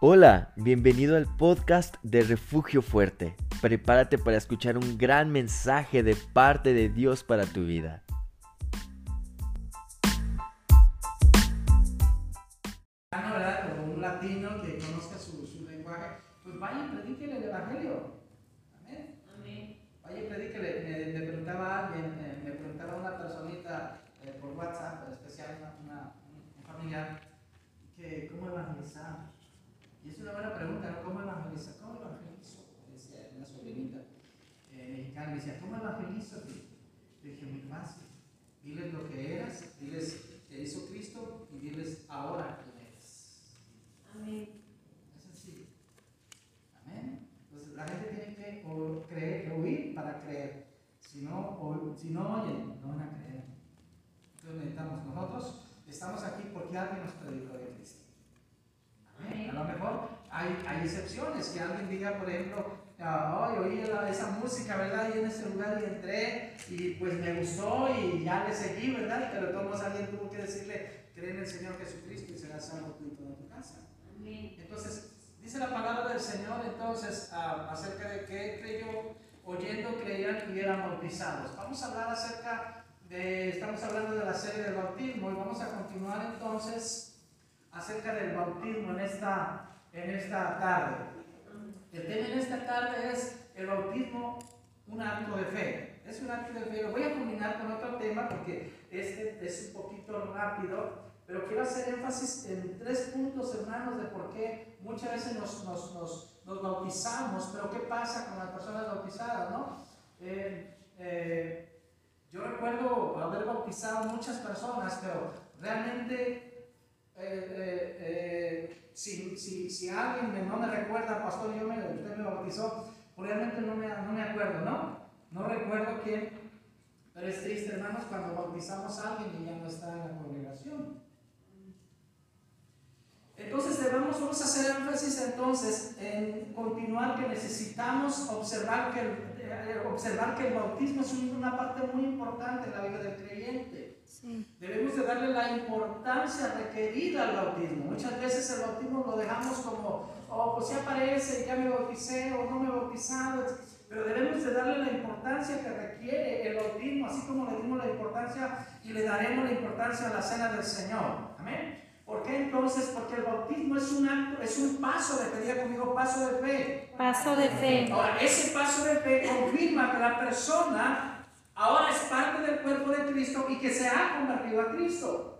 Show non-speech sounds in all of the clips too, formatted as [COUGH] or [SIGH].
Hola, bienvenido al podcast de Refugio Fuerte. Prepárate para escuchar un gran mensaje de parte de Dios para tu vida. Música, ¿verdad? Y en ese lugar y entré y pues me gustó y ya le seguí, ¿verdad? Pero todos alguien tuvo que decirle, cree en el Señor Jesucristo y serás salvo tú y toda tu casa. Amén. Entonces, dice la palabra del Señor entonces ah, acerca de que creyó, oyendo creían y eran bautizados. Vamos a hablar acerca de, estamos hablando de la serie del bautismo y vamos a continuar entonces acerca del bautismo en esta, en esta tarde. El tema en esta tarde es el bautismo, un acto de fe. Es un acto de fe. Lo voy a combinar con otro tema porque este es un poquito rápido, pero quiero hacer énfasis en tres puntos, hermanos, de por qué muchas veces nos, nos, nos, nos bautizamos, pero qué pasa con las personas bautizadas, ¿no? Eh, eh, yo recuerdo haber bautizado muchas personas, pero realmente eh, eh, eh, si, si, si alguien no me recuerda, pastor, yo me, usted me bautizó, realmente no me, no me acuerdo, ¿no? No recuerdo quién, pero es triste, hermanos, cuando bautizamos a alguien y ya no está en la congregación. Entonces debemos, vamos a hacer énfasis entonces en continuar que necesitamos observar que el, eh, observar que el bautismo es una parte muy importante en la vida del creyente. Sí. Debemos de darle la importancia requerida al bautismo. Muchas veces el bautismo lo dejamos como, oh, pues ya aparece, ya me bauticé o no me he bautizado. Pero debemos de darle la importancia que requiere el bautismo, así como le dimos la importancia y le daremos la importancia a la cena del Señor. Amén. ¿Por qué entonces? Porque el bautismo es un acto, es un paso de fe, diga conmigo, paso de fe. Paso de fe. Ahora, ese paso de fe confirma que la persona ahora es parte del cuerpo de Cristo y que se ha convertido a Cristo.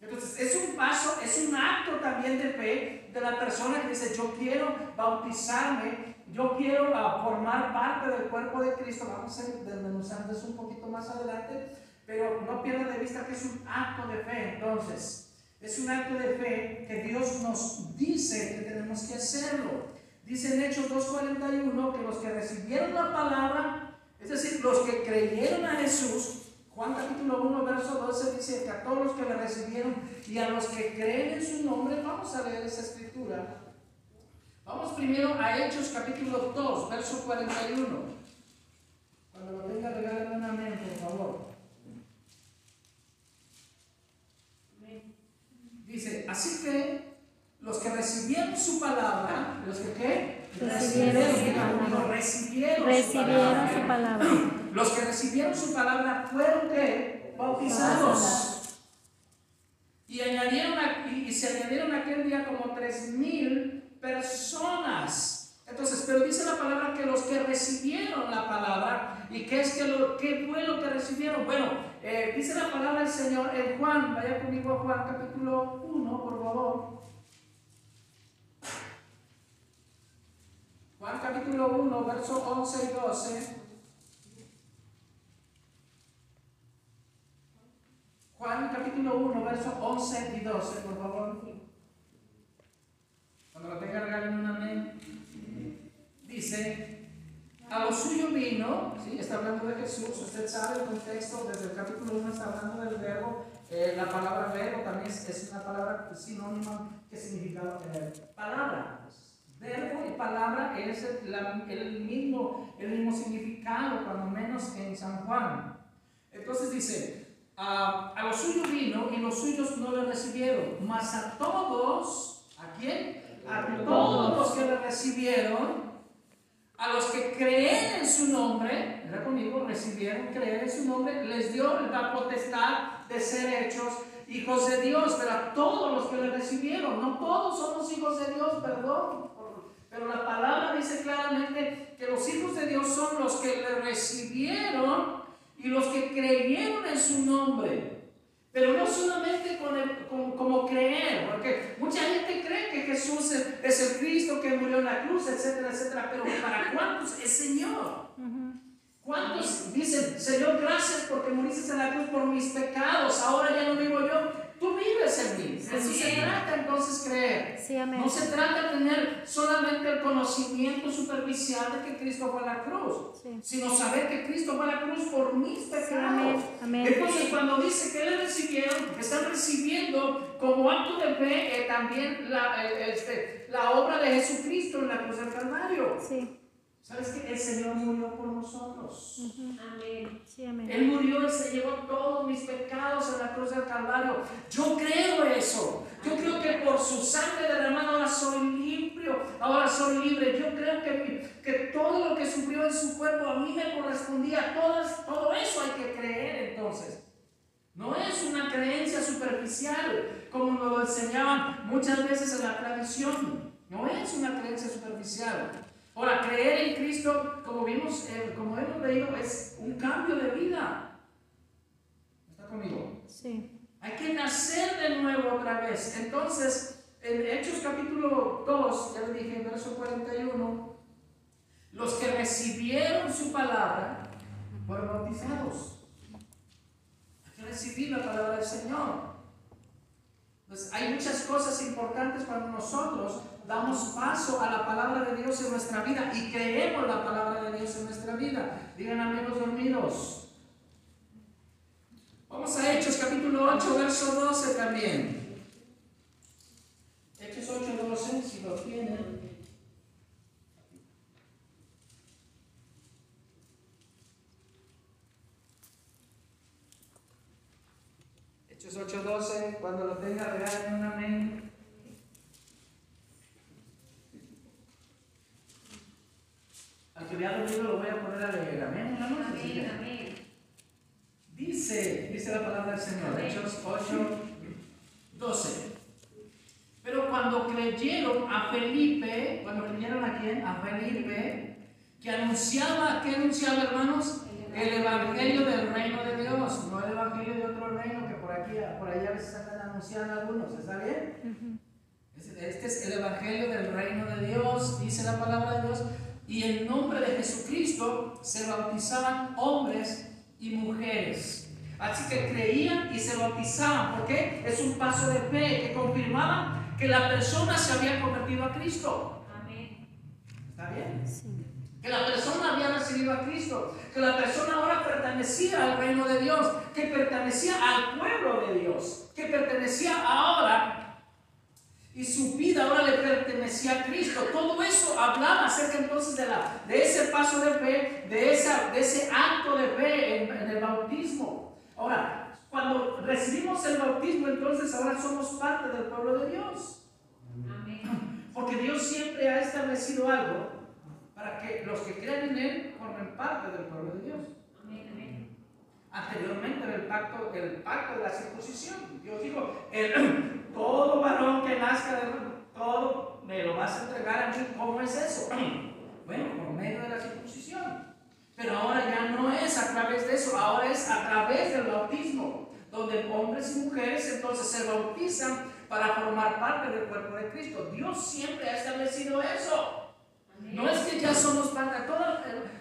Entonces, es un paso, es un acto también de fe de la persona que dice, yo quiero bautizarme, yo quiero ah, formar parte del cuerpo de Cristo. Vamos a ir desmenuzando eso un poquito más adelante, pero no pierda de vista que es un acto de fe. Entonces, es un acto de fe que Dios nos dice que tenemos que hacerlo. Dice en Hechos 2.41 que los que recibieron la palabra, es decir, los que creyeron a Jesús, Juan capítulo 1, verso 12 dice que a todos los que le recibieron y a los que creen en su nombre, vamos a leer esa escritura. Vamos primero a Hechos capítulo 2, verso 41. Cuando lo tenga, regálenme una amén, por favor. Dice, así que los que recibieron su palabra, los que qué? Recibieron su Diga conmigo, palabra. recibieron, su Recibieron palabra. Los que recibieron su palabra fueron qué? Bautizados. Y, añadieron a- y, y se añadieron aquel día como tres mil personas. Entonces, pero dice la palabra que los que recibieron la palabra, ¿y qué, es que lo, qué fue lo que recibieron? Bueno, eh, dice la palabra del Señor en Juan, vaya conmigo a Juan capítulo 1, por favor. Juan capítulo 1, verso 11 y 12. Juan capítulo 1, verso 11 y 12, por favor. Cuando lo tenga, regalen un amén. Dice, a lo suyo vino, ¿sí? está hablando de Jesús, usted sabe el contexto, desde el capítulo 1 está hablando del verbo, eh, la palabra verbo también es, es una palabra sinónima que significa eh, palabra. Verbo y palabra es el, la- el mismo, el mismo significado, cuando menos en San Juan. Entonces dice, a, a los suyos vino y los suyos no le recibieron, mas a todos, ¿a quién? A todos los que le recibieron, a los que creen en su nombre, era conmigo, recibieron, creer en su nombre, les dio la potestad de ser hechos hijos de Dios, pero a todos los que le recibieron, no todos somos hijos de Dios, perdón, pero la palabra dice claramente que los hijos de Dios son los que le recibieron y los que creyeron en su nombre. Pero no solamente con el, como creer, porque mucha gente cree que Jesús es, el Cristo que murió en la cruz, etcétera, etcétera. Pero ¿para cuántos es Señor? ¿Cuántos dicen, Señor, gracias porque moriste en la cruz por mis pecados, ahora ya no vivo yo, tú vives en mí? Eso se trata entonces creer. no se trata de tener solamente el conocimiento superficial de que Cristo fue a la cruz, sino saber que Cristo fue a la cruz por mis pecados. Entonces cuando dice que le recibieron, están recibiendo como acto de fe eh, también la, este, la obra de Jesucristo en la cruz del Calvario. Sí. ¿Sabes que el Señor murió por nosotros? Amén. Sí, amén. Él murió y se llevó todos mis pecados en la cruz del Calvario. Yo creo eso. Yo creo que por su sangre derramada ahora soy limpio, ahora soy libre. Yo creo que, que todo lo que sufrió en su cuerpo a mí me correspondía. todo eso hay que creer entonces. No es una creencia superficial, como nos lo enseñaban muchas veces en la tradición. No es una creencia superficial. Ahora, creer en Cristo, como vimos, eh, como hemos leído, es un cambio de vida. ¿Está conmigo? Sí. Hay que nacer de nuevo otra vez. Entonces, en Hechos capítulo 2, ya lo dije, en verso 41, los que recibieron su palabra fueron bautizados. Hay que recibir la palabra del Señor. Entonces, hay muchas cosas importantes cuando nosotros damos paso a la palabra de Dios en nuestra vida y creemos la palabra de Dios en nuestra vida. Digan amigos dormidos. Vamos a Hechos capítulo 8, verso 12 también. Hechos 8, 12, si lo tienen. Hechos 8, 12, cuando lo tenga, vean un amén. Al que vea dormido lo voy a poner a leer. Amén. Amén, amén. Dice, dice la palabra del Señor, Hechos 8, 12. Pero cuando creyeron a Felipe, cuando creyeron a quién? A Felipe, que anunciaba, ¿qué anunciaba hermanos? El evangelio del reino de Dios, no el evangelio de otro reino aquí, por allá a veces están anunciando algunos, ¿está bien? Este es el evangelio del reino de Dios, dice la palabra de Dios y en nombre de Jesucristo se bautizaban hombres y mujeres. Así que creían y se bautizaban. ¿Por qué? Es un paso de fe que confirmaba que la persona se había convertido a Cristo. Amén. ¿Está bien? Que la persona había recibido a Cristo. Que la persona ahora pertenecía al reino de Dios. Que pertenecía al pueblo de Dios. Que pertenecía ahora y su vida ahora le pertenecía a Cristo. Todo eso hablaba acerca entonces de, la, de ese paso de fe, de, esa, de ese acto de fe en, en el bautismo. Ahora, cuando recibimos el bautismo, entonces ahora somos parte del pueblo de Dios. Amén. Porque Dios siempre ha establecido algo para que los que creen en Él formen parte del pueblo de Dios. Anteriormente en el pacto, el pacto de la circuncisión. Dios dijo, el, [CLEARS THROAT] todo varón que nazca de todo me lo vas a entregar a mí. ¿Cómo es eso? [CLEARS THROAT] Bueno, por medio de la circuncisión. Pero ahora ya no es a través de eso, ahora es a través del bautismo, donde hombres y mujeres entonces se bautizan para formar parte del cuerpo de Cristo. Dios siempre ha establecido eso. No es que ya somos parte, de todo,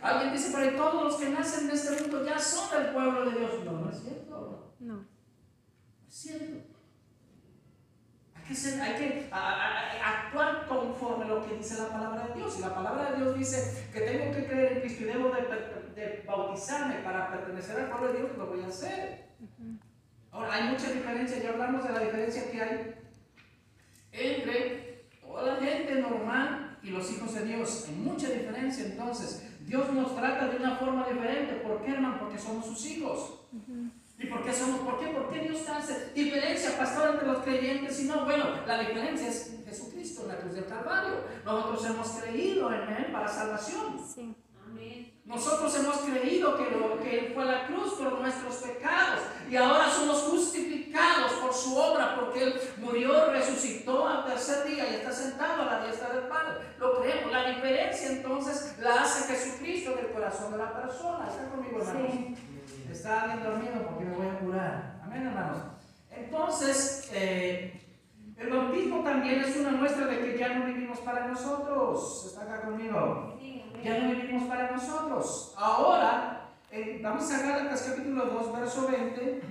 alguien dice, pero todos los que nacen en este mundo ya son del pueblo de Dios. No, no es cierto. No. No es cierto hay que actuar conforme a lo que dice la palabra de Dios. Y la palabra de Dios dice que tengo que creer en Cristo y debo de, bautizarme para pertenecer al pueblo de Dios, lo voy a hacer. Ahora, hay mucha diferencia, ya hablamos de la diferencia que hay entre toda la gente normal y los hijos de Dios. Hay mucha diferencia entonces Dios nos trata de una forma diferente. ¿Por qué, hermano? Porque somos sus hijos. ¿Y por qué somos? ¿Por qué? ¿Por qué Dios hace diferencia, pastor, entre los creyentes y no? Bueno, la diferencia es Jesucristo en la cruz del Calvario. Nosotros hemos creído en Él para salvación. Sí. Nosotros hemos creído que, lo, que Él fue a la cruz por nuestros pecados y ahora somos justificados por su obra porque Él murió, resucitó al tercer día y está sentado a la diestra del Padre. Lo creemos. La diferencia entonces la hace Jesucristo en el corazón de la persona. ¿Está conmigo, hermanos? Sí. Está alguien dormido porque me voy a curar. Amén, hermanos. Entonces, eh, el bautismo también es una muestra de que ya no vivimos para nosotros. ¿Está acá conmigo? Ya no vivimos para nosotros. Ahora, eh, vamos a Gálatas capítulo 2, verso 20.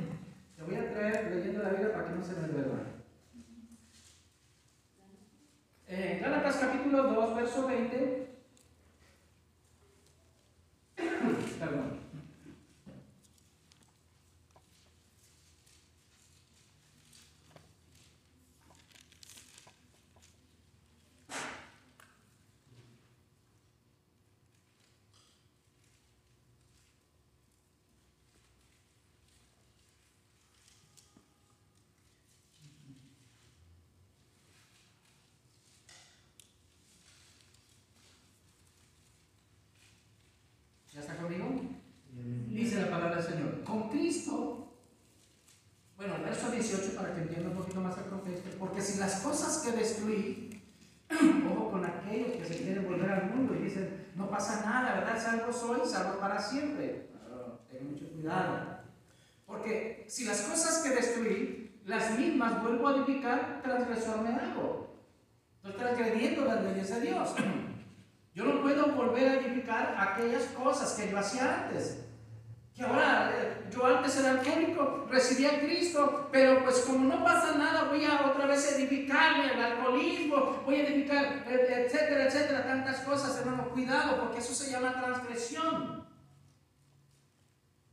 Te voy a traer leyendo la Biblia para que no se me duerma. Eh, Gálatas capítulo 2, verso 20. [COUGHS] Perdón. ¿Ya está conmigo? Dice la palabra del Señor. Con Cristo, bueno, verso 18 para que entienda un porque si las cosas que destruí, [CLEARS THROAT] ojo con aquellos que se quieren volver al mundo y dicen, no pasa nada, ¿verdad? Salvo soy, salvo para siempre. Ah, Ten mucho cuidado. Porque si las cosas que destruí, las mismas vuelvo a edificar, transgresor me hago. Estoy transgrediendo las leyes de Dios. [CLEARS THROAT] Yo no puedo volver a edificar aquellas cosas que yo hacía antes. Que ahora, yo antes era alcohólico, recibí a Cristo, pero pues como no pasa nada, voy a otra vez edificarme el alcoholismo, voy a edificar, eh, etcétera, etcétera, tantas cosas, hermano, cuidado, porque eso se llama transgresión.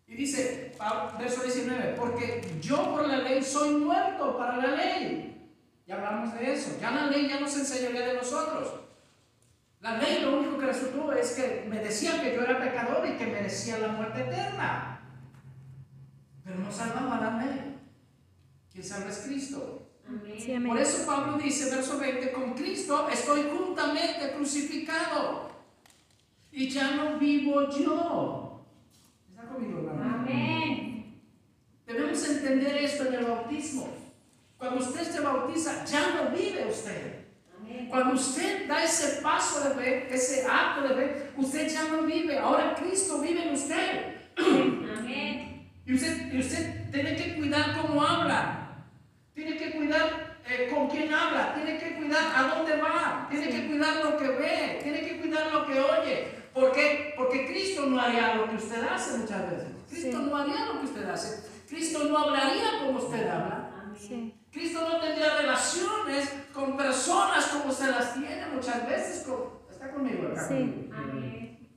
Y dice, verso 19, porque yo por la ley soy muerto para la ley. Ya hablamos de eso, ya la ley ya nos enseñaría de nosotros. La ley lo único que resultó es que me decía que yo era pecador y que merecía la muerte eterna. Pero no salvaba la ley. Quien salva es Cristo. Sí. Por eso Pablo dice, verso 20, con Cristo estoy juntamente crucificado. Y ya no vivo yo. ¿Está conmigo, hermano? Amén. Debemos entender esto en el bautismo. Cuando usted se bautiza, ya no vive usted. Cuando usted da ese paso de fe, ese acto de fe, usted ya no vive. Ahora Cristo vive en usted. Amén. Y usted, y usted tiene que cuidar cómo habla. Tiene que cuidar eh, con quién habla. Tiene que cuidar a dónde va. Tiene que cuidar lo que ve. Tiene que cuidar lo que oye. ¿Por qué? Porque Cristo no haría lo que usted hace muchas veces. Cristo Sí. no haría lo que usted hace. Cristo no hablaría como usted habla. Amén. Sí. Cristo no tendría relaciones con personas como se las tiene muchas veces. con- ¿Está conmigo acá? Sí. Amén.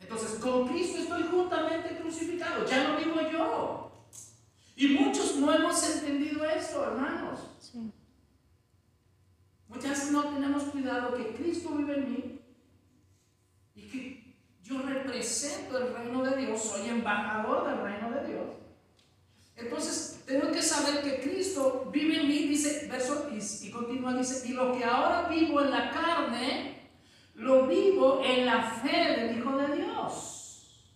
Entonces, con Cristo estoy juntamente crucificado. Ya no vivo yo. Y muchos no hemos entendido esto, hermanos. Sí. Muchas veces no tenemos cuidado que Cristo vive en mí y que yo represento el reino de Dios, soy embajador del reino de Dios. Entonces, tengo que saber que Cristo vive en mí, dice, verso, y, y continúa, dice, y lo que ahora vivo en la carne, lo vivo en la fe del Hijo de Dios.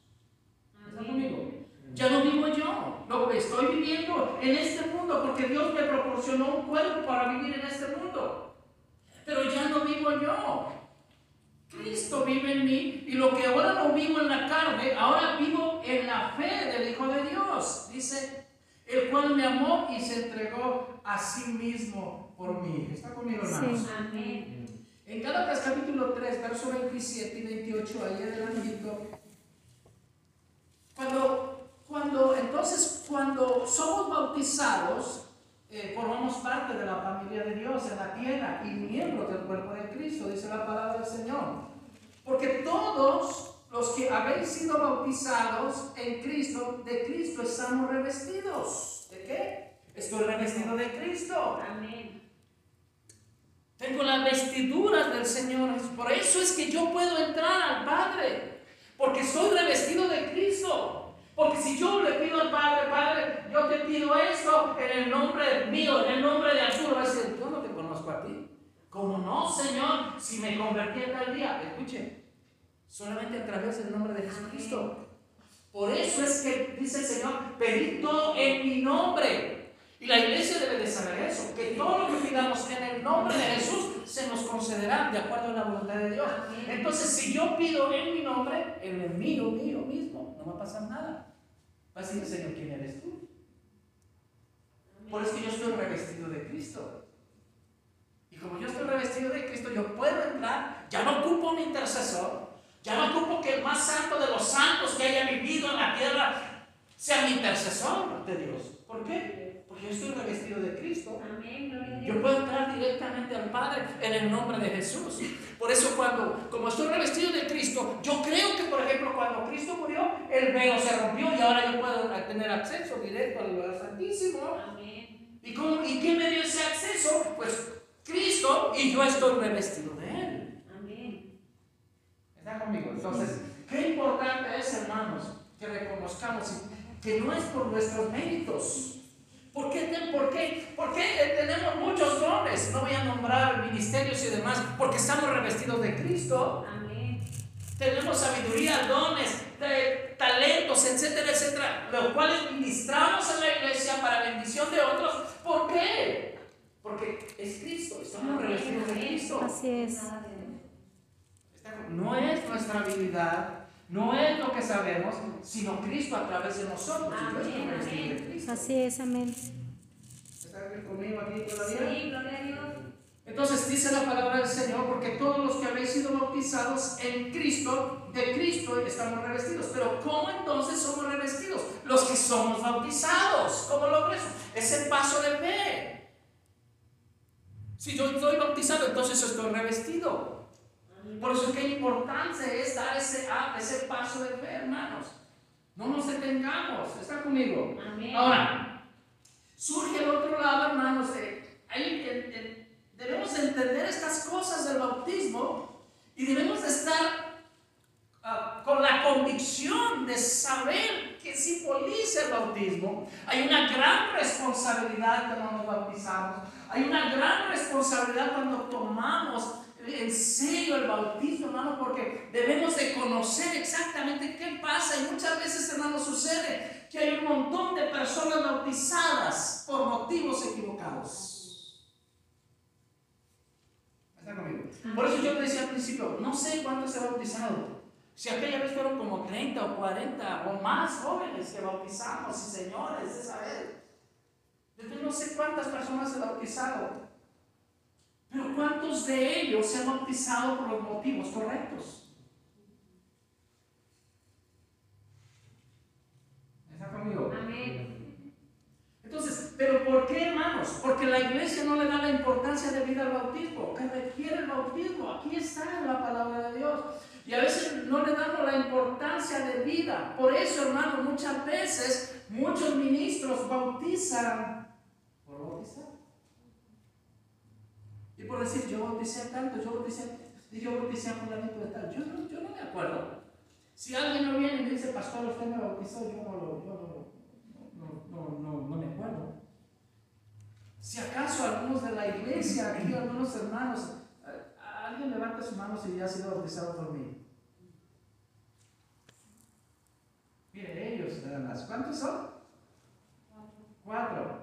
¿Está conmigo? Ya no vivo yo, lo estoy viviendo en este mundo porque Dios me proporcionó un cuerpo para vivir en este mundo. Pero ya no vivo yo. Cristo vive en mí y lo que ahora no vivo en la carne, ahora vivo en la fe del Hijo de Dios. Dice, el cual me amó y se entregó a sí mismo por mí. ¿Está conmigo, hermanos? Sí. Amén. En Gálatas capítulo 3, verso 27 y 28, ahí adelantito, cuando, cuando, entonces, cuando somos bautizados, eh, formamos parte de la familia de Dios en la tierra y miembros del cuerpo de Cristo, dice la palabra del Señor. Porque todos los que habéis sido bautizados en Cristo, de Cristo estamos revestidos. ¿De qué? Estoy revestido de Cristo. Amén. Tengo las vestiduras del Señor. Por eso es que yo puedo entrar al Padre. Porque soy revestido de Cristo. Porque si yo le pido al Padre, Padre, yo te pido esto en el nombre mío, en el nombre de Arturo, va a decir, yo no te conozco a ti. Como no, Señor, si me convertí en tal día, escuche, solamente a través del nombre de Jesucristo. Por eso es que dice el Señor, pedid todo en mi nombre. Y la iglesia debe de saber eso, que todo lo que pidamos en el nombre de Jesús se nos concederá de acuerdo a la voluntad de Dios. Entonces, si yo pido en mi nombre, en el mío, mío mismo, no va a pasar nada. Va a decir el Señor, ¿quién eres tú? Por eso yo estoy revestido de Cristo. Y como yo estoy revestido de Cristo, yo puedo entrar, ya no ocupo un intercesor, ya no ocupo que el más santo de los santos que haya vivido en la tierra sea mi intercesor de Dios. ¿Por qué? Porque yo estoy revestido de Cristo. Amén, Yo puedo entrar directamente al Padre en el nombre de Jesús. Por eso cuando, como estoy revestido de Cristo, yo creo que, por ejemplo, cuando Cristo murió, el velo se rompió y ahora yo puedo tener acceso directo al lugar santísimo. Amén. ¿Y, cómo, ¿Y quién me dio ese acceso? Pues Cristo y yo estoy revestido de Él. Amén. ¿Está conmigo? Entonces, qué importante es, hermanos, que reconozcamos que no es por nuestros méritos. ¿Por qué, por qué- por qué, eh, tenemos muchos dones? No voy a nombrar ministerios y demás, porque estamos revestidos de Cristo. Amén. Tenemos sabiduría, dones, de- talentos, etcétera, etcétera, los cuales ministramos en la iglesia para bendición de otros. ¿Por qué? Porque es Cristo, estamos revestidos de Cristo. Así es. No es nuestra habilidad, no es lo que sabemos, sino Cristo a través de nosotros. Amén, amén. Así es, amén. ¿Está bien conmigo aquí todavía? Sí, gloria a Dios. Entonces dice la palabra del Señor, porque todos los que habéis sido bautizados en Cristo, de Cristo estamos revestidos. Pero ¿cómo entonces somos revestidos? Los que somos bautizados. ¿Cómo logro eso? Es el paso de fe. Si yo estoy bautizado, entonces estoy revestido. Por eso qué importancia es dar ese, ah, ese paso de fe, hermanos. No nos detengamos. ¿Está conmigo? Amén. Ahora, surge el otro lado, hermanos, de, ahí, en- en- debemos entender estas cosas del bautismo y debemos de estar ah, con la convicción de saber qué simboliza el bautismo. Hay una gran responsabilidad cuando nos bautizamos. Hay una gran responsabilidad cuando tomamos en serio el bautismo, hermano, porque debemos de conocer exactamente qué pasa y muchas veces, hermano, sucede que hay un montón de personas bautizadas por motivos equivocados. ¿Está conmigo? Por eso yo te decía al principio, no sé cuántos se han bautizado. Si aquella vez fueron como 30 o 40 o más jóvenes que bautizamos y señores esa vez. Después no sé cuántas personas se han bautizado. Pero ¿cuántos de ellos se han bautizado por los motivos correctos? ¿Está conmigo? Amén. Entonces, ¿pero por qué, hermanos? Porque la iglesia no le da la importancia de vida al bautismo. ¿Qué requiere el bautismo? Aquí está en la palabra de Dios. Y a veces no le damos la importancia de vida. Por eso, hermanos, muchas veces muchos ministros bautizan por bautizar. Y por decir, yo bauticé a tanto, yo bauticé, yo bauticé a fulanito de tal. Yo no, yo no me acuerdo. Si alguien no viene y me dice, pastor, usted me bautizó, yo no lo, yo no, no, no, me acuerdo. Si acaso algunos de la iglesia, aquí algunos hermanos, alguien levanta su mano si ya ha sido bautizado por mí. Miren, ellos nada más. ¿Cuántos son? Cuatro.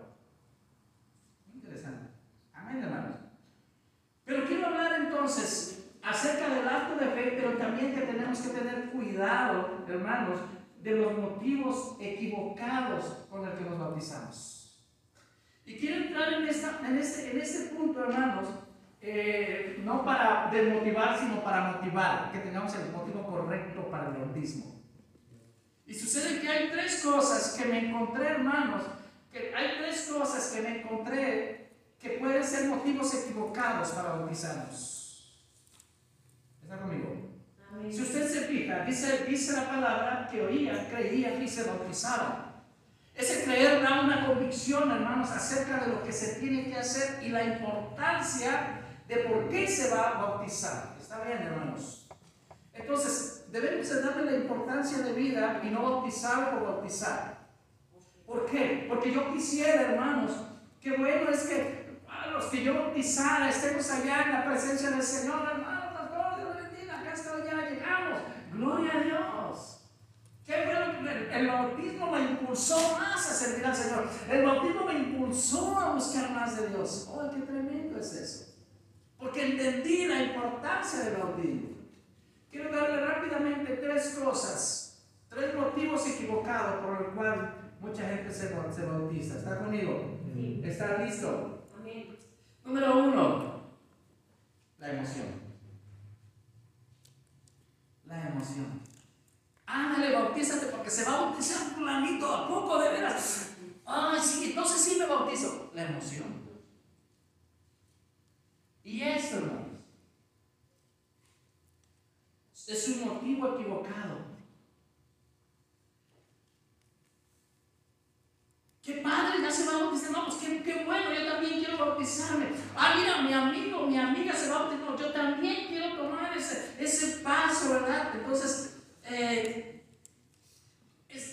Interesante. Amén, hermanos. Pero quiero hablar entonces acerca del acto de fe, pero también que tenemos que tener cuidado, hermanos, de los motivos equivocados con el que nos bautizamos. Y quiero entrar en, esta, en, este, en punto, hermanos, eh, no para desmotivar, sino para motivar, que tengamos el motivo correcto para el bautismo. Y sucede que hay tres cosas que me encontré, hermanos, que hay tres cosas que me encontré que pueden ser motivos equivocados para bautizarnos. ¿Está conmigo? Amén. Si usted se fija, dice, dice la palabra que oían, creían y se bautizaban. Ese creer da una convicción, hermanos, acerca de lo que se tiene que hacer y la importancia de por qué se va a bautizar. ¿Está bien, hermanos? Entonces, debemos de darle la importancia de vida y no bautizar por bautizar. ¿Por qué? Porque yo quisiera, hermanos, que bueno es que los que yo bautizara estemos allá en la presencia del Señor, hermanos, pastor, Dios bendiga, acá está, ya llegamos. Gloria a Dios. Qué bueno, el, el bautismo me impulsó más a servir al Señor. El bautismo me impulsó a buscar más de Dios. Oh, qué tremendo es eso. Porque entendí la importancia del bautismo. Quiero darle rápidamente tres cosas, tres motivos equivocados por los cuales mucha gente se, se bautiza. ¿Está conmigo? Sí. ¿Está listo? Número uno, la emoción. La emoción. Ándale, bautízate porque se va a bautizar planito a poco de veras. Ay, sí, entonces sí me bautizo. La emoción. Y eso, hermanos, es un motivo equivocado. Qué padre, ya se va a bautizar. No, pues Ah, mira, mi amigo, mi amiga se va a bautizar. No, yo también quiero tomar ese, ese paso, ¿verdad? Entonces, eh,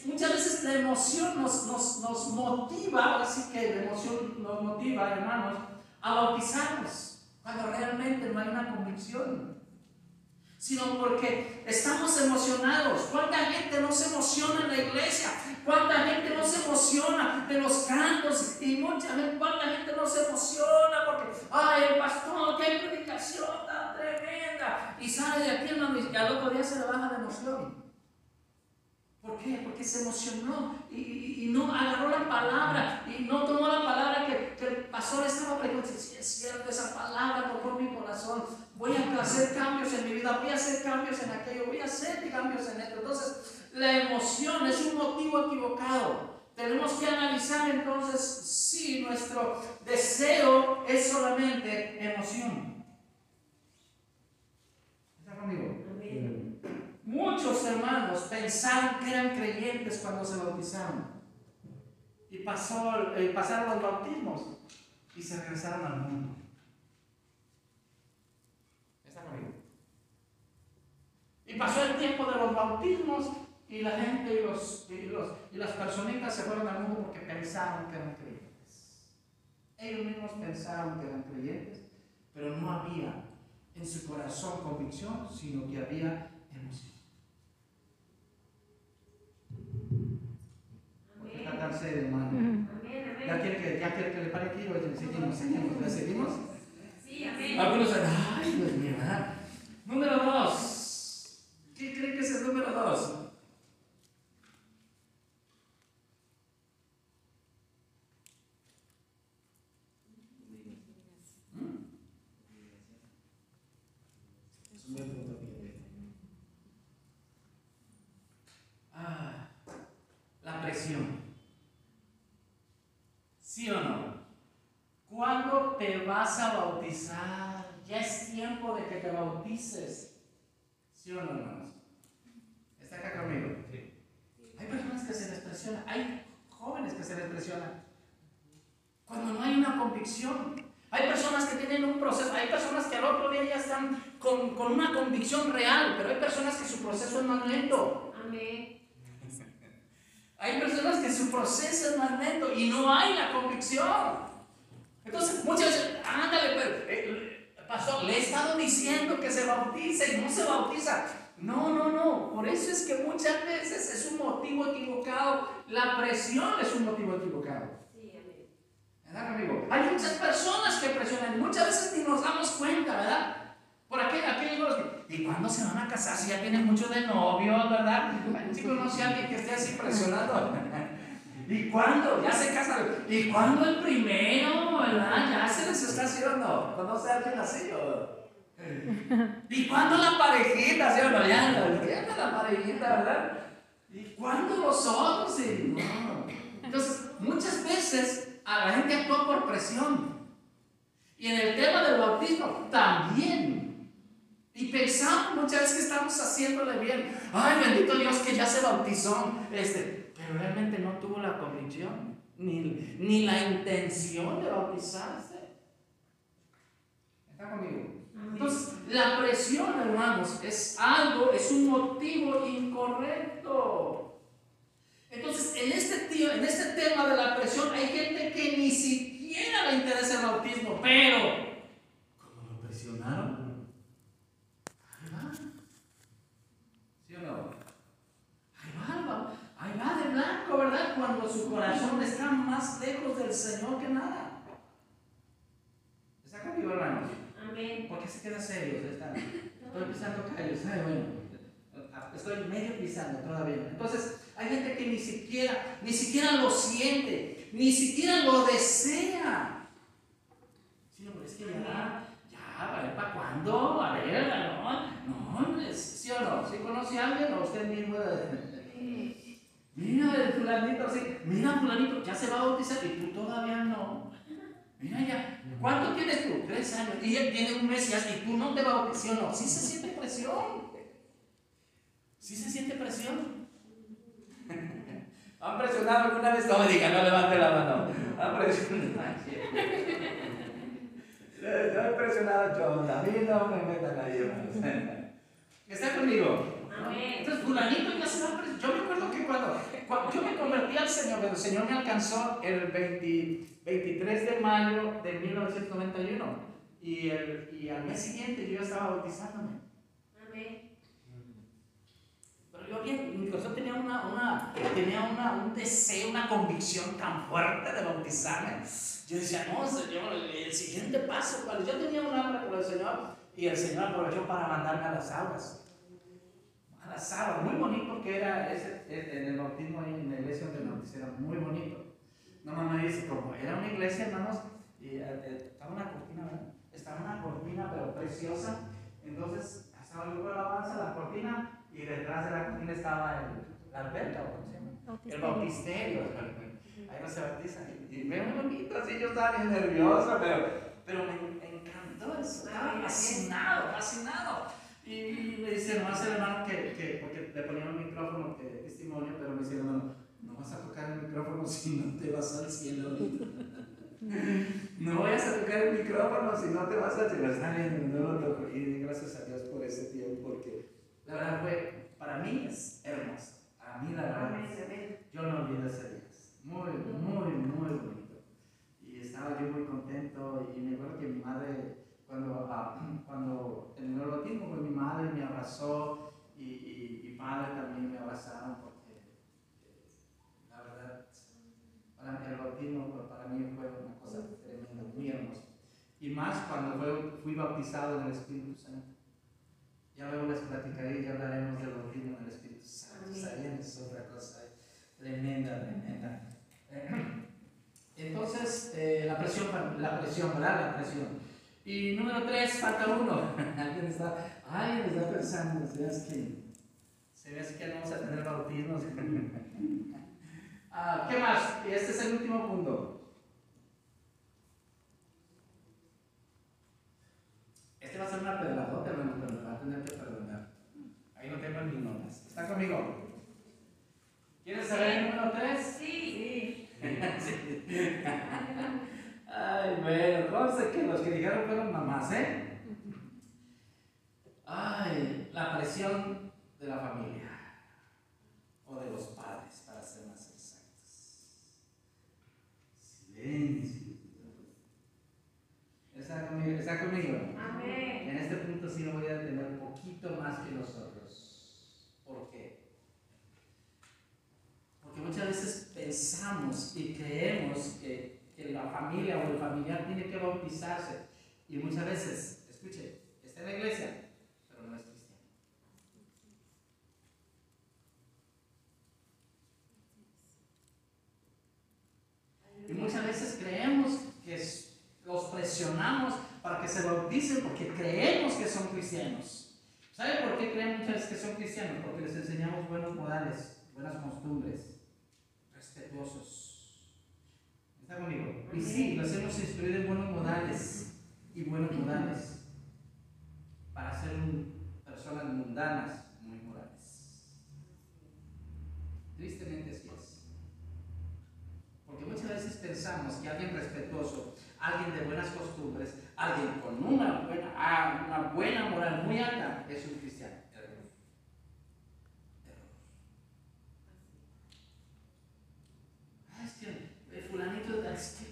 muchas veces la emoción nos, nos, nos motiva, ahora sí que la emoción nos motiva, hermanos, a bautizarnos, cuando realmente no hay una convicción sino porque estamos emocionados. ¿Cuánta gente no se emociona en la iglesia? ¿Cuánta gente no se emociona de los cantos? Y mucha gente, ¿cuánta gente no se emociona porque, ay, el pastor, qué predicación tan tremenda? Y sale de aquí, y al otro día se le baja la emoción. ¿Por qué? Porque se emocionó y, no agarró la palabra y no tomó la palabra que, el pastor estaba predicando. Sí, es cierto, esa palabra tocó mi corazón. Voy a hacer cambios en mi vida, voy a hacer cambios en aquello, voy a hacer cambios en esto. Entonces, la emoción es un motivo equivocado. Tenemos que analizar entonces si nuestro deseo es solamente emoción. ¿Está conmigo? Amén. Muchos hermanos pensaron que eran creyentes cuando se bautizaron. Y pasó, eh, pasaron los bautismos y se regresaron al mundo. ¿Está conmigo? Y pasó el tiempo de los bautismos y la gente y, los, y, los, y las personitas se fueron al mundo porque pensaron que eran creyentes. Ellos mismos pensaron que eran creyentes, pero no había en su corazón convicción, sino que había emoción. Porque está tan serio, hermano. Ya quiere que, ya quiere que le pare aquí, seguimos, seguimos, ¿ya seguimos? Sí, amén. Algunos dicen, ay, Dios mío, ¿verdad? Número dos. ¿Qué creen que es el número dos? Ah, la presión. ¿Sí o no? ¿Cuándo te vas a bautizar? Ya es tiempo de que te bautices. ¿Sí o no, hermanos? ¿Está acá conmigo? Hay personas que se les presiona, hay jóvenes que se les presiona. Cuando no hay una convicción. Hay personas que tienen un proceso, hay personas que al otro día ya están con, con una convicción real, pero hay personas que su proceso es más lento. Amén. Hay personas que su proceso es más lento y no hay la convicción. Entonces, muchas veces, ándale, pero, eh, pastor, le he estado diciendo que se bautice y no se bautiza. No, no, no. Por eso es que muchas veces es un motivo equivocado. La presión es un motivo equivocado. Sí, amén. ¿Verdad, amigo? Hay muchas personas que presionan y muchas veces ni nos damos cuenta, ¿verdad? Por aquel, que, ¿y cuándo se van a casar? Si ya tienen mucho de novio, ¿verdad? Si conoce a alguien que esté así presionado. [LAUGHS] ¿Y cuándo? Ya se casan. ¿Y cuándo el primero, verdad? Ya se les está haciendo. ¿Conoce a alguien así o? [LAUGHS] ¿Y cuándo la parejita, sí o no? La parejita, ¿verdad? ¿Y cuándo los otros? Entonces, muchas veces a la gente actúa por presión. Y en el tema del bautismo también. Y pensamos muchas veces que estamos haciéndole bien. Ay, bendito Dios que ya se bautizó. Este, pero realmente no tuvo la convicción, ni, ni la intención de bautizarse. ¿Está conmigo? Entonces, la presión, hermanos, es algo, es un motivo incorrecto. Entonces, en este, tío, en este tema de la presión, hay gente que ni siquiera le interesa el bautismo, pero, como lo presionaron, ahí va. ¿Sí o no? Ahí va, va, ahí va de blanco, ¿verdad? Cuando su corazón está más lejos del Señor que nada. ¿Está conmigo, hermanos? Amén. ¿Por qué se queda serio? Estoy pisando callos. Ay, bueno. Estoy medio pisando todavía. Entonces, hay gente que ni siquiera, ni siquiera lo siente, ni siquiera lo desea. Sí, no, pero es que ya, ya, ¿para cuándo? A ver, no, no, ¿sí o no? ¿Sí conoce a alguien o usted mismo? Mira el fulanito, sí, mira fulanito, ya se va a bautizar y tú todavía no. Mira ya, ¿cuánto tienes tú? Tres años. Y él tiene un mes y tú no te bautizas, ¿sí o no? Sí se siente presión. Sí se siente presión. [LAUGHS] ¿Han presionado alguna vez? No me diga, no levante la mano. ¿Han presionado? Yo [LAUGHS] he presionado yo, a mí no me metan ahí, hermanos. [LAUGHS] ¿Está conmigo? Entonces, fulanito ya se va a pres- Yo me acuerdo que cuando, cuando yo me convertí al Señor, el Señor me alcanzó el 20 23 de mayo de 1991. Y, el, y al mes siguiente yo ya estaba bautizándome. Amén. Yo bien, mi corazón tenía, una, una, tenía una, un deseo, una convicción tan fuerte de bautizarme. Yo decía, no, Señor, el siguiente paso, cuando yo tenía un hambre por el Señor, y el Señor aprovechó para mandarme a las aguas. Muy bonito que era ese, en el bautismo ahí en la iglesia donde bauticé, era muy bonito. No mamá dice, como era una iglesia, hermanos, y eh, eh, estaba una cortina, ¿verdad? Estaba una cortina, pero preciosa. Entonces, estaba el grupo de alabanza, la cortina, y detrás de la cortina estaba el, la alberca, ¿o ¿cómo se llama? El bautisterio. Ahí no se bautiza. Y, me muy bonito, así yo estaba bien nervioso, pero, pero me, encantó eso. Estaba fascinado, fascinado. Y me dice, no hace hermano que, que, porque le ponían un micrófono que testimonio, pero me dice, hermano, no vas [LAUGHS] a tocar el micrófono si no te vas al cielo. No vayas a tocar el micrófono si no te vas al cielo. Está bien, no lo toco. Y gracias a Dios por ese tiempo, porque la verdad fue, para mí es hermoso. A mí la verdad, yo no olvido ese día. Muy, muy, muy bonito. Y estaba yo muy contento y me acuerdo que mi madre, cuando, ah, [CLEARS THROAT] cuando terminó el bautismo, pues mi madre me abrazó y, y mi padre también me abrazaron porque eh, la verdad, para el bautismo para mí fue una cosa tremenda, muy hermosa. Y más cuando fue- fui bautizado en el Espíritu Santo. Ya luego les platicaré y ya hablaremos del bautismo en el Espíritu Santo. Saben, es otra cosa tremenda, tremenda. [CLEARS THROAT] Entonces, eh, la presión, la presión, ¿verdad? La presión. Y número tres, falta uno. [LAUGHS] Alguien está, alguien está pensando, se ve así que, se ve así que no vamos a tener bautismos. [LAUGHS] Ah, ¿Qué más? Y este es el último punto. Este va a ser una pedradota, hermano, pero me va a tener que perdonar. Ahí no tengo mis notas. ¿Está conmigo? ¿Quieres saber el número tres? Sí. [LAUGHS] Sí. Ay, bueno, conste que los que dijeron fueron mamás, ¿eh? Ay, la presión de la familia. O de los padres, para ser más exactos. Silencio. ¿Está conmigo? ¿Está conmigo? Amén. En este punto sí me voy a detener un poquito más que los otros. ¿Por qué? Porque muchas veces pensamos y creemos que, que la familia o el familiar tiene que bautizarse. Y muchas veces, escuche, está en la iglesia, pero no es cristiano. Y muchas veces creemos que los presionamos para que se bauticen porque creemos que son cristianos. ¿Sabe por qué creen muchas veces que son cristianos? Porque les enseñamos buenos modales, buenas costumbres, respetuosos. ¿Está conmigo? Y sí, los hemos instruido en buenos modales y buenos modales para ser personas mundanas, muy morales. Tristemente así es. Porque muchas veces pensamos que alguien respetuoso, alguien de buenas costumbres, alguien con una buena, ah, una buena moral muy alta, es un cristiano. Error. Error. Ah, es que el fulanito es que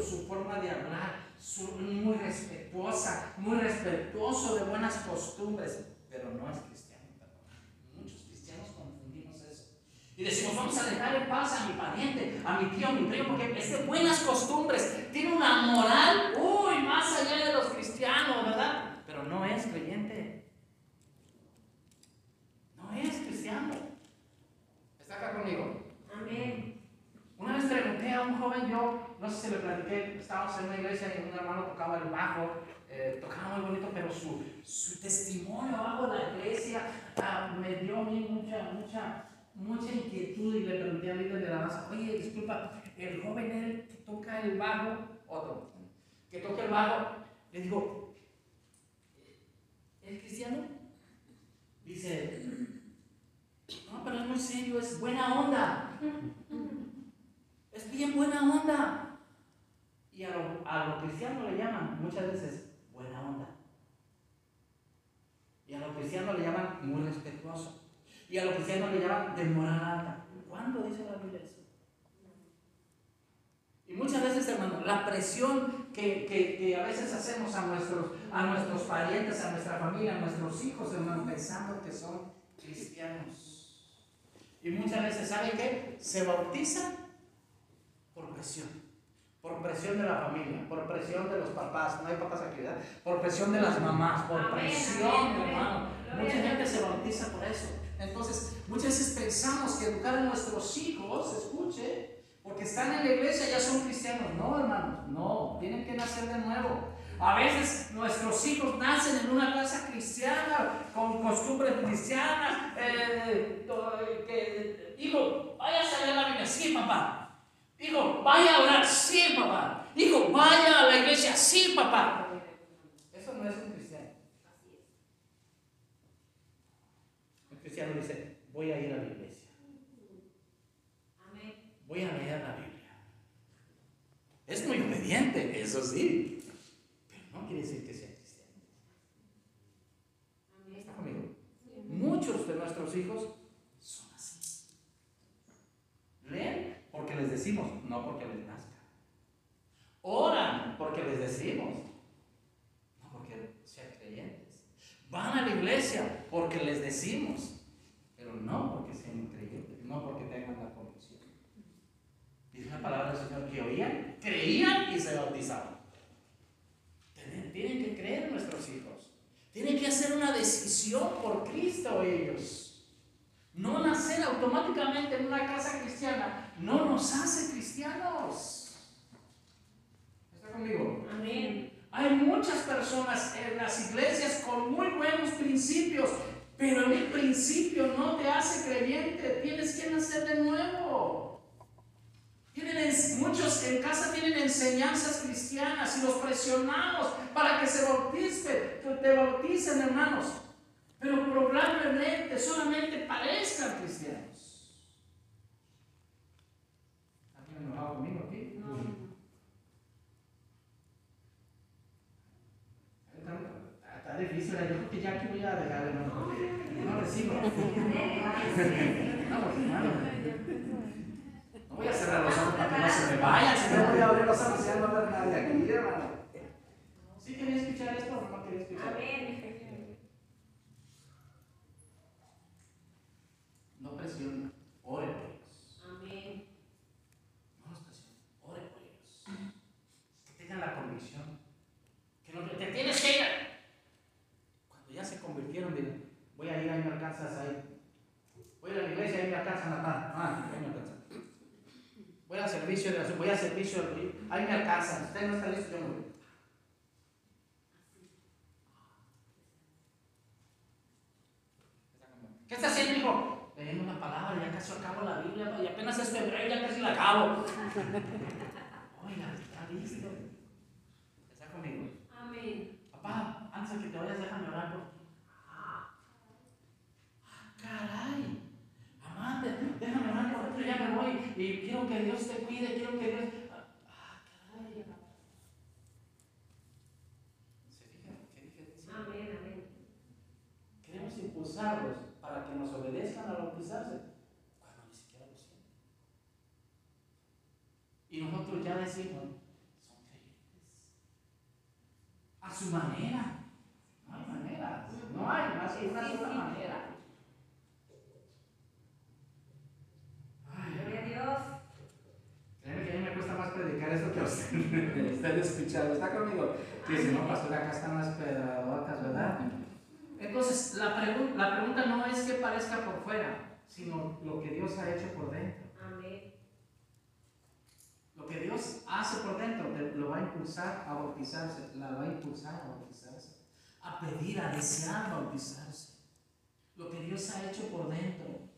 correcto, su forma de hablar, su- muy respetuosa, muy respetuoso de buenas costumbres, pero no es cristiano. Muchos cristianos confundimos eso. Y decimos, vamos a dejar en paz a mi pariente, a mi tío, a mi primo, porque es de buenas costumbres, tiene una moral, uy, más allá de los cristianos, ¿verdad? Pero no es creyente. No es cristiano. ¿Está acá conmigo? Amén. Una vez pregunté a un joven, yo, no sé si le platiqué, estábamos en una iglesia y un hermano tocaba el bajo, eh, tocaba muy bonito, pero su, su testimonio abajo de la iglesia ah, me dio a mí mucha, mucha, mucha inquietud y le pregunté al líder de la danza, oye, disculpa, el joven él que toca el bajo, otro, que toca el bajo, le digo, ¿es cristiano? Dice, no, pero es muy serio, es buena onda. Es bien buena onda. Y a lo, a lo cristiano le llaman muchas veces buena onda. Y a lo cristiano le llaman muy respetuoso. Y a lo cristiano le llaman de moral alta. ¿Cuándo dice la Biblia eso? Y muchas veces, hermano, la presión que, que- que a veces hacemos a nuestros, a nuestros parientes, a nuestra familia, a nuestros hijos, hermano, pensando que son cristianos. Y muchas veces, ¿sabe qué? Se bautizan por presión. Por presión de la familia, por presión de los papás, no hay papás aquí, ¿verdad? Por presión de las mamás, por Amén, presión, amén, hermano. amén. Mucha gente se bautiza por eso. Entonces, muchas veces pensamos que educar a nuestros hijos, escuche, porque están en la iglesia ya son cristianos. No, hermanos, no, tienen que nacer de nuevo. A veces nuestros hijos nacen en una casa cristiana, con costumbres cristianas. eh, que, hijo, vaya a la Biblia. Sí, papá. Hijo, vaya a orar. Sí, papá. Hijo, vaya a la iglesia. Sí, papá. Eso no es un cristiano. Un cristiano dice, voy a ir a la iglesia. Amén. Voy a leer la Biblia. Es muy obediente, eso sí. Pero no quiere decir que sea cristiano. ¿Está conmigo? Muchos de nuestros hijos son así. Leen porque les no porque les nazca. Oran porque les decimos, no porque sean creyentes. Van a la iglesia porque les decimos, pero no porque sean creyentes, no porque tengan la convicción. Dice la palabra del Señor que oían, creían y se bautizaban. Tienen, tienen que creer nuestros hijos. Tienen que hacer una decisión por Cristo ellos. No nacer automáticamente en una casa cristiana no nos hace cristianos. ¿Está conmigo? Amén. Hay muchas personas en las iglesias con muy buenos principios, pero el principio no te hace creyente. Tienes que nacer de nuevo. Tienen muchos en casa tienen enseñanzas cristianas y los presionamos para que se bauticen, te bauticen, hermanos. Pero probablemente solamente parezcan cristianos. ¿Alguien enojado conmigo aquí? No. Está, está difícil, yo creo que ya aquí voy a dejar, hermano. porque No recibo. Vamos, hermano. No voy a cerrar los ojos para que no se me vayan, si no voy a abrir los ojos y ya no va a haber nadie aquí, hermano. ¿Sí quería escuchar esto o no quería escuchar? Amén. No presione, ore por ellos. Amén. No los presione, ore por ellos. Que tengan la convicción. Que no te, te tienes que ir. Cuando ya se convirtieron, digan, voy a ir, ahí me alcanzas ahí. Voy a ir a la iglesia, ahí me alcanzan a tal. Ah, ahí me alcanzan. Voy al servicio de la voy al servicio de ahí me alcanzan. Usted no está listo, yo me voy. ¿Qué está haciendo, hijo? Leyendo la palabra, ya casi acabo la Biblia, y apenas es febrero, ya casi la acabo. [LAUGHS] Oiga, está listo. ¿Está conmigo? Amén. Papá, antes de que te vayas, déjame orar por ti. Ah, caray. Amante, déjame orar por ti, ya me voy. Y quiero que Dios te cuide, quiero que Dios. Y nosotros ya decimos, son creyentes. A su manera. No hay manera. No hay más que una sola manera. Ay, Gloria a Dios. Créeme que a mí me cuesta más predicar esto que a usted. [LAUGHS] Usted escuchado, ¿está conmigo? Dice, no, pastor, acá están las pedradotas, ¿verdad? Entonces, la, pregun- la pregunta no es que parezca por fuera, sino lo que Dios ha hecho por dentro. Que Dios hace por dentro lo va a impulsar a bautizarse, la va a impulsar a bautizarse, a pedir, a desear bautizarse. Lo que Dios ha hecho por dentro.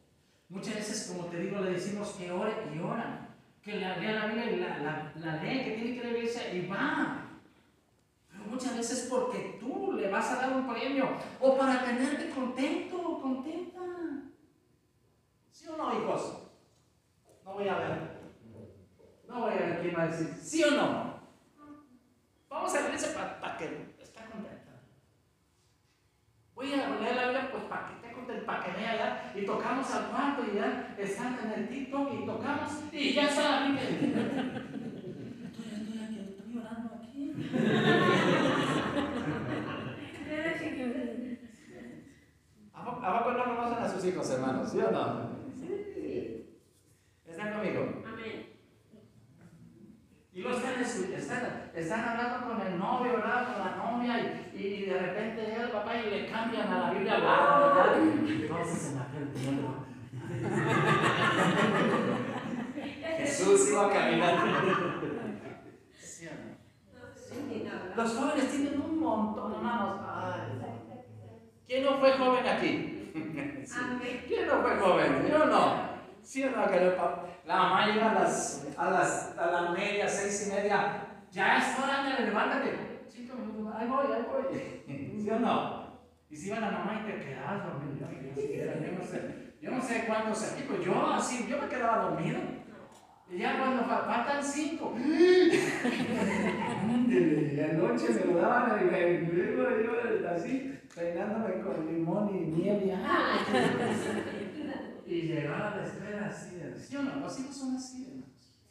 Muchas veces, como te digo, le decimos que ore y oran, que la, lea la Biblia y la, la, la lee, que tiene que iglesia y va. Pero muchas veces porque tú le vas a dar un premio o para tenerte contento contenta. ¿Sí o no, hijos? No voy a ver. No voy a ver quién va a decir sí o no. Vamos a la iglesia para que esté contenta. Voy a leer la Biblia pues para que esté contenta, para que vea ya. Y tocamos al cuarto y ya están en el TikTok y tocamos y ya está la Biblia. Estoy, estoy aquí, estoy llorando aquí. [LAUGHS] [LAUGHS] ¿A poco, a poco no conocen a sus hijos, hermanos? ¿Sí o no? ¿Están conmigo? Amén. Y luego están, escu- están, están hablando con el novio, ¿verdad? Con la novia, y, y de repente llega el papá y le cambian a la Biblia al ¿verdad? Entonces en aquel tiempo. Jesús iba caminando. ¿Sí o no? Los jóvenes tienen un montón, hermanos. Ay. ¿Quién no fue joven aquí? [LAUGHS] ¿Quién no fue joven? ¿Sí o no? ¿Sí o no? Que la mamá llega a las, a las, a la media, seis y media. Ya es hora, ándale, levántate. Cinco minutos, ahí voy, ahí voy. [LAUGHS] ¿Sí o no? Y si iba la mamá y te quedabas dormido. Yo, yo, yo no sé, yo no sé cuántos aquí, pero yo así, yo me quedaba dormido. Y ya cuando fa- faltan cinco. [LAUGHS] Ándele, y anoche me lo daban y me yo así, peinándome con limón y miel y ¡ah! [LAUGHS] Y llegaba a la escuela así, ¿sí o no? Los hijos son así, hermanos.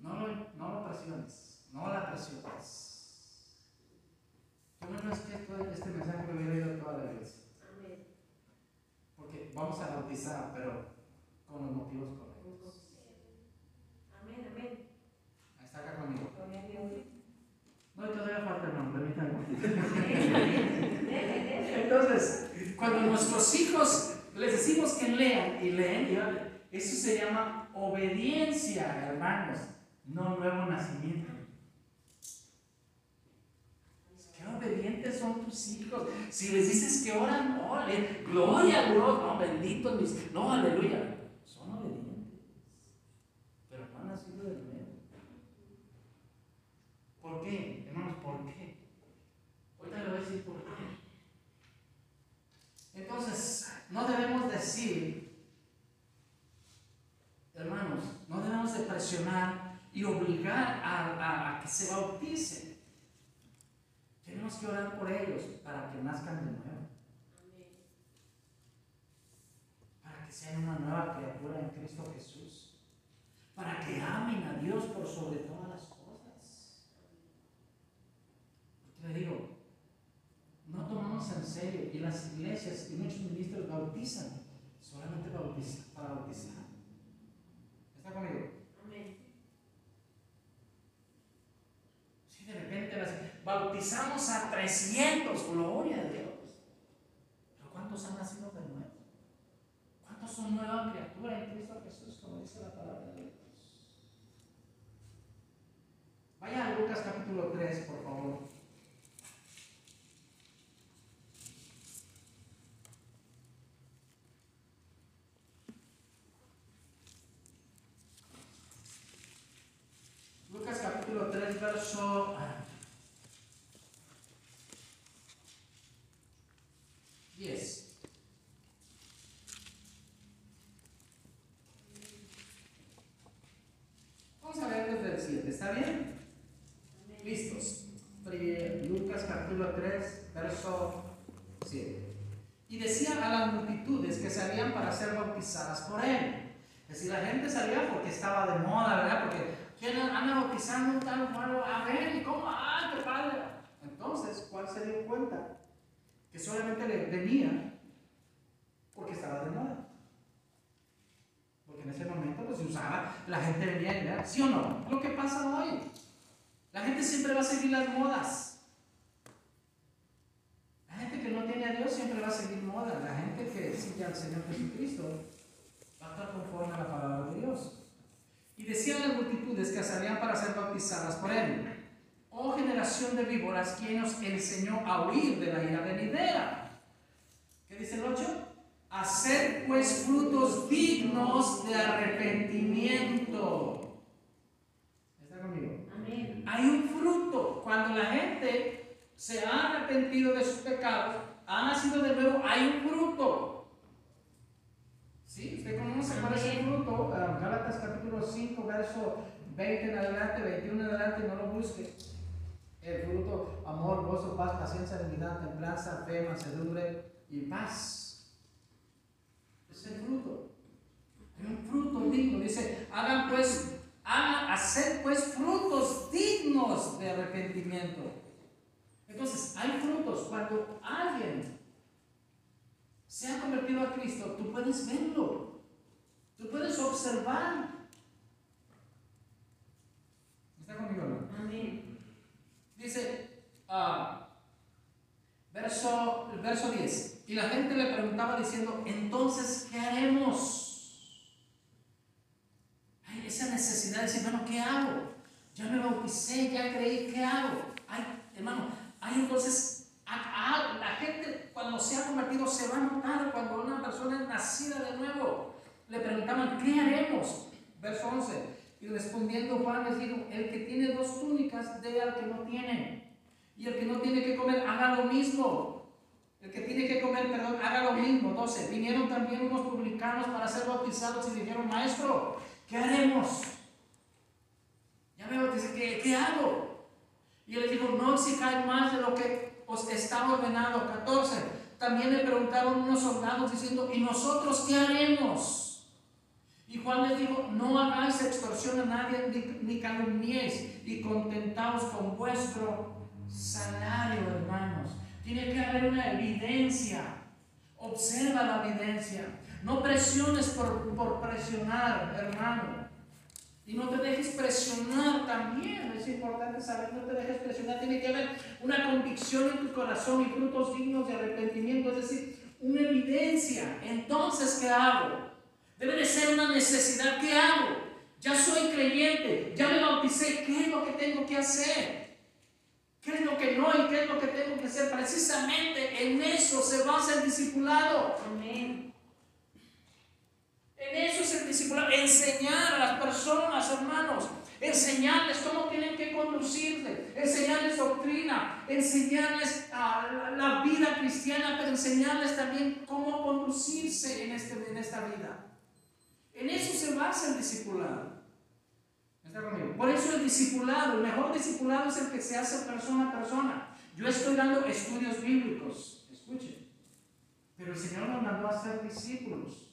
No lo, no lo presiones, no la presiones. Yo no es que este mensaje me hubiera ido toda la iglesia, Amén. porque vamos a bautizar, pero con los motivos correctos. Amén, amén. Está acá conmigo. No, todavía falta, hermano, permítanme. [LAUGHS] Entonces, cuando nuestros hijos les decimos que lean y leen, y eso se llama obediencia, hermanos, no nuevo nacimiento. Qué obedientes son tus hijos. Si les dices que oran, ore, gloria a Dios, no, benditos mis, no, aleluya. Son obedientes, pero no han nacido de nuevo. ¿Por qué, hermanos? ¿Por qué? Ahorita le voy a decir por qué. Entonces, no debemos decir, hermanos, no debemos de presionar y obligar a, que se bauticen. Tenemos que orar por ellos para que nazcan de nuevo, para que sean una nueva criatura en Cristo Jesús, para que amen a Dios por sobre todas las cosas. Porque le digo, no tomamos en serio y las iglesias y muchos ministros bautizan solamente bautiza- para bautizar. ¿Está conmigo? Amén. Si de repente las- bautizamos a 300, gloria a Dios. Pero ¿cuántos han nacido de nuevo? ¿Cuántos son nueva criatura en Cristo Jesús, como dice la palabra de Dios? Vaya a Lucas capítulo 3, por favor. Lucas capítulo 3, verso ah, 10. Vamos a ver desde el 7, ¿está bien? Listos. Pri- Lucas capítulo 3, verso 7. Y decía a las multitudes que salían para ser bautizadas por él. Es decir, la gente salía porque estaba de moda, ¿verdad? Porque ¿quién, bautizando un tal Juan, a ver, ¿y cómo? ¡Ah, qué padre! Entonces, Juan se dio cuenta que solamente le venía porque estaba de moda. Porque en ese momento pues, se usaba, la gente venía y ¿verdad? ¿sí o no? Lo que pasa hoy. La gente las modas. La gente que no tiene a Dios siempre va a seguir modas. La gente que sigue al Señor Jesucristo va a estar conforme a la palabra de Dios. Y decían las multitudes que salían para ser bautizadas por él. Oh generación de víboras, ¿quién os enseñó a huir de la ira venidera? ¿Qué dice el 8? Hacer pues frutos dignos de arrepentimiento. ¿Está conmigo? Amén. Hay un. Cuando la gente se ha arrepentido de sus pecados, ha nacido de nuevo, hay un fruto. ¿Sí? ¿Usted conoce cuál es el fruto? Ah, Gálatas capítulo 5, verso 20 en adelante, 21 en adelante, no lo busque. El fruto, amor, gozo, paz, paciencia, dignidad, templanza, fe, mansedumbre y paz. Es el fruto. Hay un fruto digno. Dice, hagan pues, hagan, hacer pues frutos dignos de arrepentimiento. Entonces, hay frutos. Cuando alguien se ha convertido a Cristo, tú puedes verlo. Tú puedes observar. ¿Está conmigo? no? Amén. Dice, ah, verso, verso 10. Y la gente le preguntaba diciendo, entonces, ¿qué haremos? Esa necesidad de decir, bueno, ¿qué hago? Ya me bauticé, ya creí, ¿qué hago? Ay, hermano, hay entonces, a- a- la gente cuando se ha convertido se va a notar cuando una persona es nacida de nuevo. Le preguntaban, ¿qué haremos? Verso 11. Y respondiendo Juan les dijo, el que tiene dos túnicas, dé al que no tiene. Y el que no tiene que comer, haga lo mismo. El que tiene que comer, perdón, haga lo mismo. 12. Vinieron también unos publicanos para ser bautizados y dijeron, maestro, ¿qué haremos? Ya me bauticé, ¿qué, qué hago? Y él les dijo, no exijáis más de lo que os está ordenado. 14. También le preguntaron unos soldados diciendo, ¿y nosotros qué haremos? Y Juan les dijo, no hagáis extorsión a nadie ni, ni calumniéis y contentaos con vuestro salario, hermanos. Tiene que haber una evidencia. Observa la evidencia. No presiones por, por presionar, hermano. Y no te dejes presionar también. Es importante saber, no te dejes presionar. Tiene que haber una convicción en tu corazón y frutos dignos de arrepentimiento. Es decir, una evidencia. Entonces, ¿qué hago? Debe de ser una necesidad. ¿Qué hago? Ya soy creyente, ya me bauticé. ¿Qué es lo que tengo que hacer? ¿Qué es lo que no y qué es lo que tengo que hacer? Precisamente en eso se basa el discipulado. Amén. En eso es el discipulado. Enseñar a las personas, hermanos. Enseñarles cómo tienen que conducirse. Enseñarles doctrina. Enseñarles ah, la, vida cristiana, pero enseñarles también cómo conducirse en, este, en esta vida. En eso se basa el discipulado. Por eso el discipulado, el mejor discipulado es el que se hace persona a persona. Yo estoy dando estudios bíblicos. Escuchen. Pero el Señor nos mandó a ser discípulos.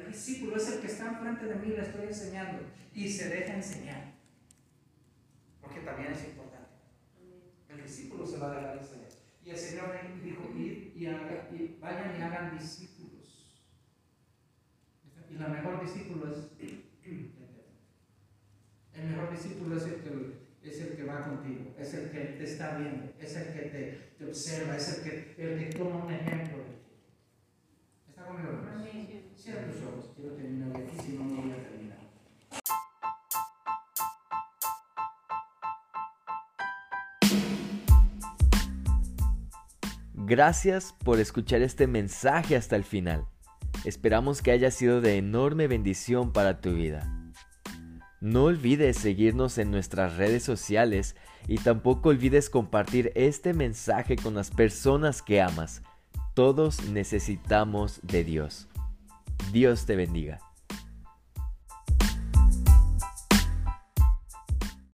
El discípulo es el que está enfrente de mí, le estoy enseñando y se deja enseñar. Porque también es importante. El discípulo se va a dejar enseñar. Y el Señor dijo, id y, vayan y hagan discípulos. Y la mejor discípulo es [CLEARS THROAT] el mejor discípulo es el que, es el que va contigo, es el que te está viendo, es el que te, observa, es el que, el que toma un ejemplo de ti. ¿Está conmigo? Amén. Gracias por escuchar este mensaje hasta el final. Esperamos que haya sido de enorme bendición para tu vida. No olvides seguirnos en nuestras redes sociales y tampoco olvides compartir este mensaje con las personas que amas. Todos necesitamos de Dios. Dios te bendiga.